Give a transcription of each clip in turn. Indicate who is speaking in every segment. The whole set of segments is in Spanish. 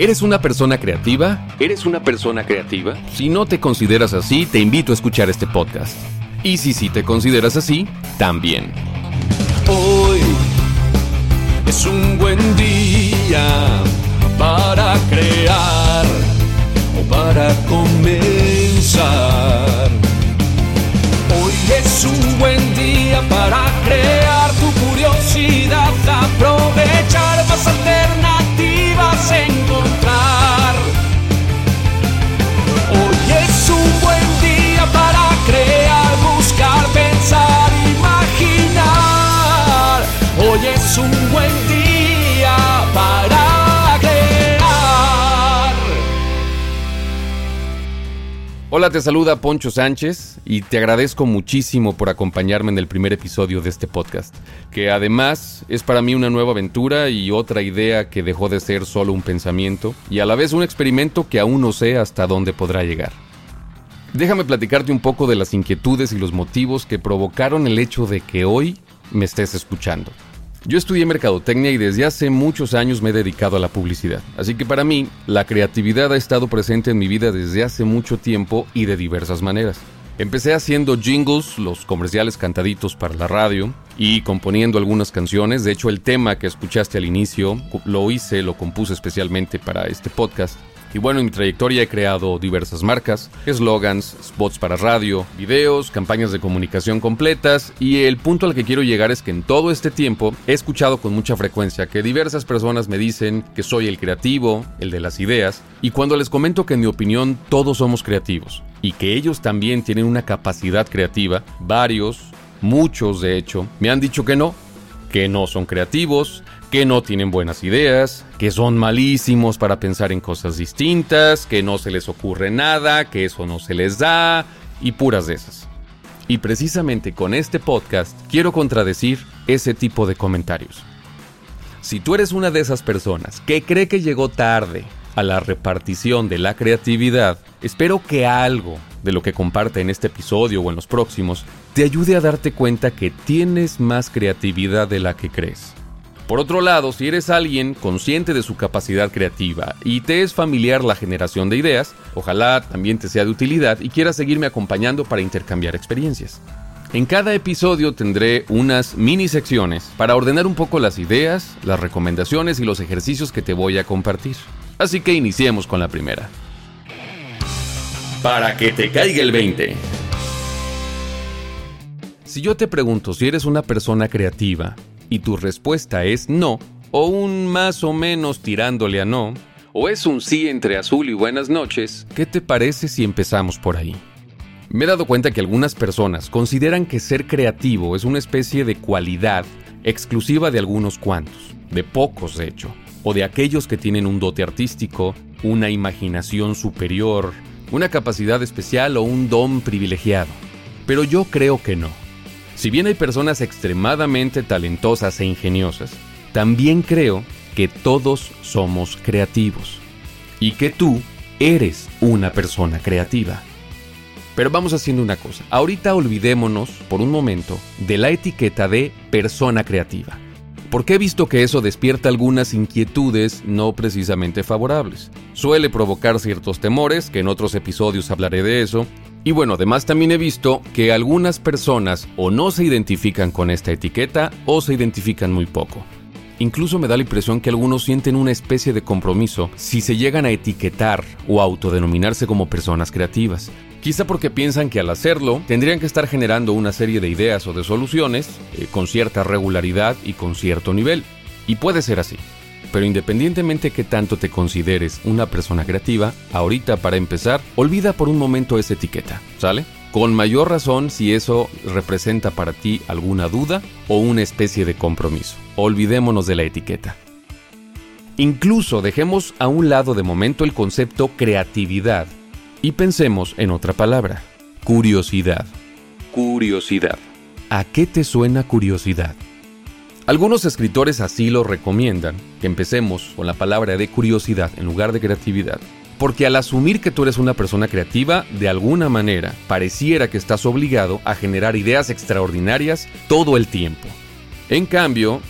Speaker 1: ¿Eres una persona creativa? ¿Eres una persona creativa? Si no te consideras así, te invito a escuchar este podcast. Y si sí te consideras así, también.
Speaker 2: Hoy es un buen día para crear o para comenzar. Hoy es un buen día para crear tu curiosidad, aprovechar
Speaker 1: Hola, te saluda Poncho Sánchez y te agradezco muchísimo por acompañarme en el primer episodio de este podcast, que además es para mí una nueva aventura y otra idea que dejó de ser solo un pensamiento y a la vez un experimento que aún no sé hasta dónde podrá llegar. Déjame platicarte un poco de las inquietudes y los motivos que provocaron el hecho de que hoy me estés escuchando. Yo estudié mercadotecnia y desde hace muchos años me he dedicado a la publicidad, así que para mí la creatividad ha estado presente en mi vida desde hace mucho tiempo y de diversas maneras. Empecé haciendo jingles, los comerciales cantaditos para la radio, y componiendo algunas canciones. De hecho, el tema que escuchaste al inicio lo hice, lo compuse especialmente para este podcast. Y bueno, en mi trayectoria he creado diversas marcas, eslogans, spots para radio, videos, campañas de comunicación completas y el punto al que quiero llegar es que en todo este tiempo he escuchado con mucha frecuencia que diversas personas me dicen que soy el creativo, el de las ideas, y cuando les comento que en mi opinión todos somos creativos y que ellos también tienen una capacidad creativa, varios, muchos de hecho, me han dicho que no, que no son creativos, que no tienen buenas ideas, que son malísimos para pensar en cosas distintas, que no se les ocurre nada, que eso no se les da, y puras de esas. Y precisamente con este podcast quiero contradecir ese tipo de comentarios. Si tú eres una de esas personas que cree que llegó tarde a la repartición de la creatividad, espero que algo de lo que comparte en este episodio o en los próximos te ayude a darte cuenta que tienes más creatividad de la que crees. Por otro lado, si eres alguien consciente de su capacidad creativa y te es familiar la generación de ideas, ojalá también te sea de utilidad y quieras seguirme acompañando para intercambiar experiencias. En cada episodio tendré unas mini secciones para ordenar un poco las ideas, las recomendaciones y los ejercicios que te voy a compartir. Así que iniciemos con la primera. Para que te caiga el 20. Si yo te pregunto si eres una persona creativa y tu respuesta es no, o un más o menos tirándole a no, o es un sí entre azul y buenas noches, ¿qué te parece si empezamos por ahí? Me he dado cuenta que algunas personas consideran que ser creativo es una especie de cualidad exclusiva de algunos cuantos, de pocos de hecho, o de aquellos que tienen un dote artístico, una imaginación superior, una capacidad especial o un don privilegiado. Pero yo creo que no. Si bien hay personas extremadamente talentosas e ingeniosas, también creo que todos somos creativos y que tú eres una persona creativa. Pero vamos haciendo una cosa. Ahorita olvidémonos por un momento de la etiqueta de persona creativa. Porque he visto que eso despierta algunas inquietudes no precisamente favorables. Suele provocar ciertos temores, que en otros episodios hablaré de eso, y bueno, además también he visto que algunas personas o no se identifican con esta etiqueta o se identifican muy poco. Incluso me da la impresión que algunos sienten una especie de compromiso si se llegan a etiquetar o autodenominarse como personas creativas. Quizá porque piensan que al hacerlo tendrían que estar generando una serie de ideas o de soluciones eh, con cierta regularidad y con cierto nivel. Y puede ser así. Pero independientemente que tanto te consideres una persona creativa, ahorita para empezar, olvida por un momento esa etiqueta, ¿sale? Con mayor razón si eso representa para ti alguna duda o una especie de compromiso. Olvidémonos de la etiqueta. Incluso dejemos a un lado de momento el concepto creatividad y pensemos en otra palabra, curiosidad. Curiosidad. ¿A qué te suena curiosidad? Algunos escritores así lo recomiendan, que empecemos con la palabra de curiosidad en lugar de creatividad, porque al asumir que tú eres una persona creativa, de alguna manera pareciera que estás obligado a generar ideas extraordinarias todo el tiempo. En cambio,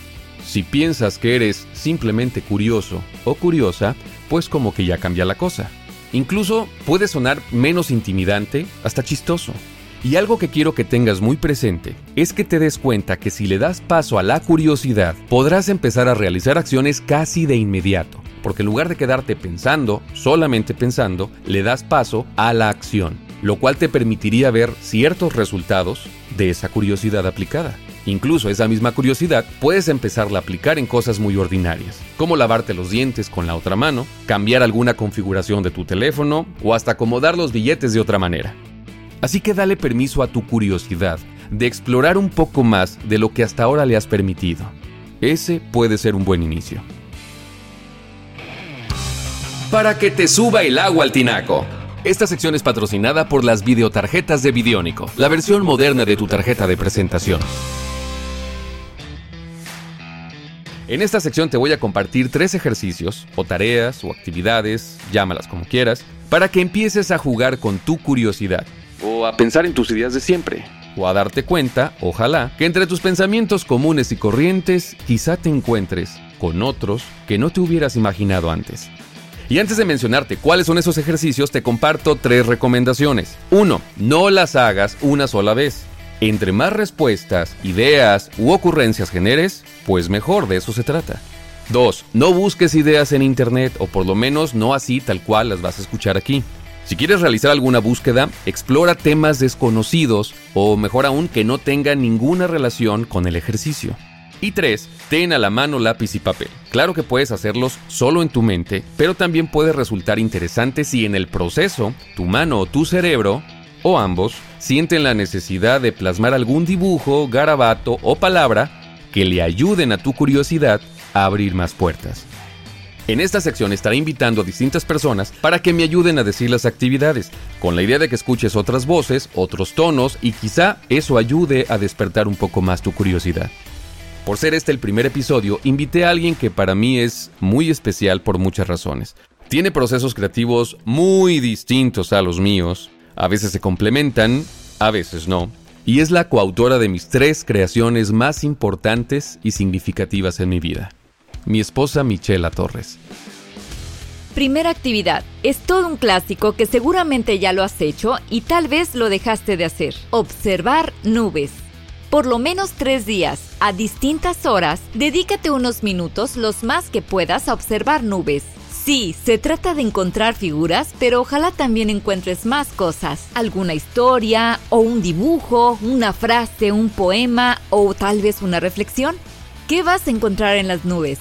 Speaker 1: si piensas que eres simplemente curioso o curiosa, pues como que ya cambia la cosa. Incluso puede sonar menos intimidante, hasta chistoso. Y algo que quiero que tengas muy presente es que te des cuenta que si le das paso a la curiosidad, podrás empezar a realizar acciones casi de inmediato, porque en lugar de quedarte pensando, solamente pensando, le das paso a la acción, lo cual te permitiría ver ciertos resultados de esa curiosidad aplicada. Incluso esa misma curiosidad puedes empezarla a aplicar en cosas muy ordinarias, como lavarte los dientes con la otra mano, cambiar alguna configuración de tu teléfono o hasta acomodar los billetes de otra manera. Así que dale permiso a tu curiosidad de explorar un poco más de lo que hasta ahora le has permitido. Ese puede ser un buen inicio.
Speaker 2: Para que te suba el agua al tinaco. Esta sección es patrocinada por las videotarjetas de Vidiónico, la versión moderna de tu tarjeta de presentación.
Speaker 1: En esta sección te voy a compartir tres ejercicios, o tareas, o actividades, llámalas como quieras, para que empieces a jugar con tu curiosidad o a pensar en tus ideas de siempre, o a darte cuenta, ojalá, que entre tus pensamientos comunes y corrientes quizá te encuentres con otros que no te hubieras imaginado antes. Y antes de mencionarte cuáles son esos ejercicios, te comparto tres recomendaciones. 1. No las hagas una sola vez. Entre más respuestas, ideas u ocurrencias generes, pues mejor de eso se trata. 2. No busques ideas en internet o por lo menos no así tal cual las vas a escuchar aquí. Si quieres realizar alguna búsqueda, explora temas desconocidos o mejor aún que no tengan ninguna relación con el ejercicio. Y 3. Ten a la mano lápiz y papel. Claro que puedes hacerlos solo en tu mente, pero también puede resultar interesante si en el proceso tu mano o tu cerebro, o ambos, sienten la necesidad de plasmar algún dibujo, garabato o palabra que le ayuden a tu curiosidad a abrir más puertas. En esta sección estaré invitando a distintas personas para que me ayuden a decir las actividades, con la idea de que escuches otras voces, otros tonos y quizá eso ayude a despertar un poco más tu curiosidad. Por ser este el primer episodio, invité a alguien que para mí es muy especial por muchas razones. Tiene procesos creativos muy distintos a los míos, a veces se complementan, a veces no, y es la coautora de mis tres creaciones más importantes y significativas en mi vida mi esposa Michela Torres.
Speaker 3: Primera actividad. Es todo un clásico que seguramente ya lo has hecho y tal vez lo dejaste de hacer. Observar nubes. Por lo menos tres días, a distintas horas, dedícate unos minutos los más que puedas a observar nubes. Sí, se trata de encontrar figuras, pero ojalá también encuentres más cosas. Alguna historia, o un dibujo, una frase, un poema, o tal vez una reflexión. ¿Qué vas a encontrar en las nubes?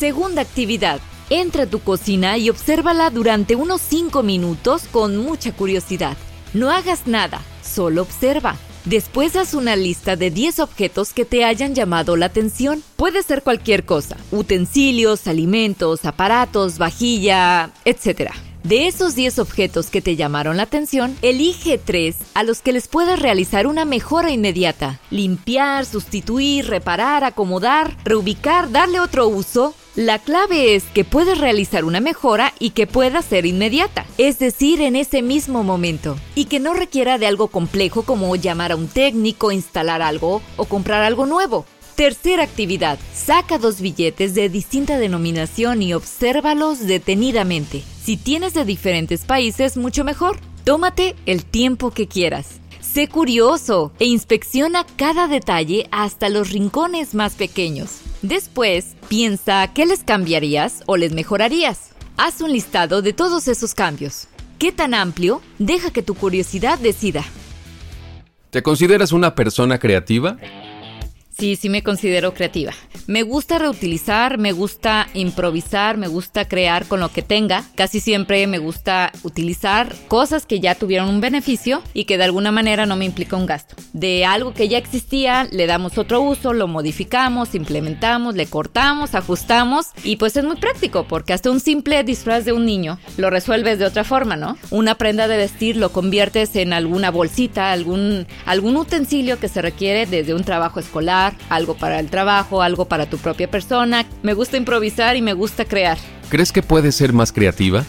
Speaker 3: Segunda actividad. Entra a tu cocina y obsérvala durante unos 5 minutos con mucha curiosidad. No hagas nada, solo observa. Después haz una lista de 10 objetos que te hayan llamado la atención. Puede ser cualquier cosa, utensilios, alimentos, aparatos, vajilla, etc. De esos 10 objetos que te llamaron la atención, elige 3 a los que les puedas realizar una mejora inmediata. Limpiar, sustituir, reparar, acomodar, reubicar, darle otro uso. La clave es que puedas realizar una mejora y que pueda ser inmediata, es decir, en ese mismo momento, y que no requiera de algo complejo como llamar a un técnico, instalar algo o comprar algo nuevo. Tercera actividad. Saca dos billetes de distinta denominación y obsérvalos detenidamente. Si tienes de diferentes países, mucho mejor. Tómate el tiempo que quieras. Sé curioso e inspecciona cada detalle hasta los rincones más pequeños. Después, piensa qué les cambiarías o les mejorarías. Haz un listado de todos esos cambios. ¿Qué tan amplio? Deja que tu curiosidad decida.
Speaker 1: ¿Te consideras una persona creativa?
Speaker 3: Sí, sí me considero creativa. Me gusta reutilizar, me gusta improvisar, me gusta crear con lo que tenga. Casi siempre me gusta utilizar cosas que ya tuvieron un beneficio y que de alguna manera no me implica un gasto. De algo que ya existía, le damos otro uso, lo modificamos, implementamos, le cortamos, ajustamos y pues es muy práctico porque hasta un simple disfraz de un niño lo resuelves de otra forma, ¿no? Una prenda de vestir lo conviertes en alguna bolsita, algún, algún utensilio que se requiere desde un trabajo escolar algo para el trabajo, algo para tu propia persona. Me gusta improvisar y me gusta crear.
Speaker 1: ¿Crees que puedes ser más creativa?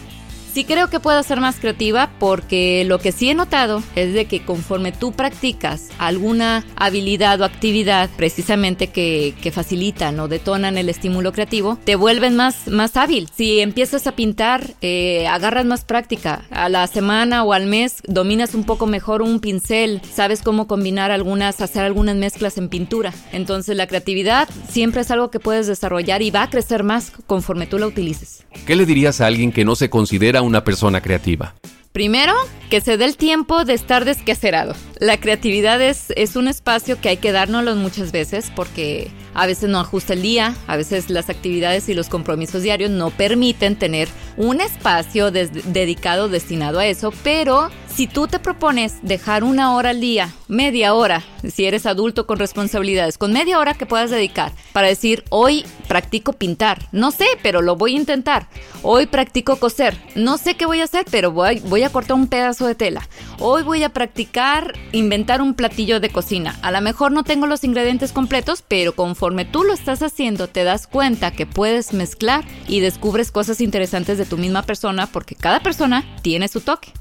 Speaker 3: Sí creo que puedo ser más creativa porque lo que sí he notado es de que conforme tú practicas alguna habilidad o actividad precisamente que, que facilitan o detonan el estímulo creativo, te vuelven más, más hábil. Si empiezas a pintar, eh, agarras más práctica. A la semana o al mes dominas un poco mejor un pincel, sabes cómo combinar algunas, hacer algunas mezclas en pintura. Entonces la creatividad siempre es algo que puedes desarrollar y va a crecer más conforme tú la utilices.
Speaker 1: ¿Qué le dirías a alguien que no se considera una persona creativa?
Speaker 3: Primero, que se dé el tiempo de estar desquacerado. La creatividad es, es un espacio que hay que dárnoslo muchas veces porque a veces no ajusta el día, a veces las actividades y los compromisos diarios no permiten tener un espacio dedicado, destinado a eso, pero si tú te propones dejar una hora al día, media hora, si eres adulto con responsabilidades, con media hora que puedas dedicar para decir, hoy practico pintar, no sé, pero lo voy a intentar. Hoy practico coser, no sé qué voy a hacer, pero voy, a cortar un pedazo de tela. Hoy voy a practicar inventar un platillo de cocina. A lo mejor no tengo los ingredientes completos, pero conforme tú lo estás haciendo, te das cuenta que puedes mezclar y descubres cosas interesantes de tu misma persona porque cada persona tiene su toque.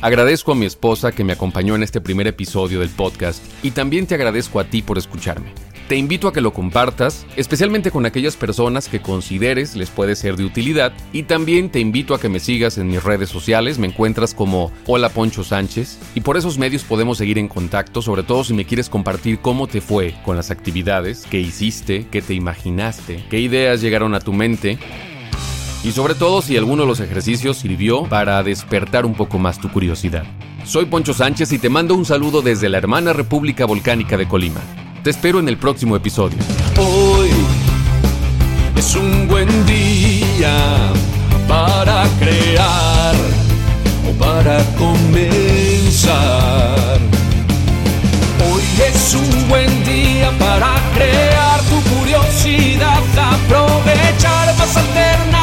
Speaker 1: Agradezco a mi esposa que me acompañó en este primer episodio del podcast y también te agradezco a ti por escucharme. Te invito a que lo compartas, especialmente con aquellas personas que consideres les puede ser de utilidad y también te invito a que me sigas en mis redes sociales, me encuentras como Hola Poncho Sánchez y por esos medios podemos seguir en contacto, sobre todo si me quieres compartir cómo te fue con las actividades, qué hiciste, qué te imaginaste, qué ideas llegaron a tu mente y sobre todo si alguno de los ejercicios sirvió para despertar un poco más tu curiosidad. Soy Poncho Sánchez y te mando un saludo desde la hermana República Volcánica de Colima. Te espero en el próximo episodio.
Speaker 2: Hoy es un buen día para crear o para comenzar. Hoy es un buen día para crear tu curiosidad, aprovechar más alternativas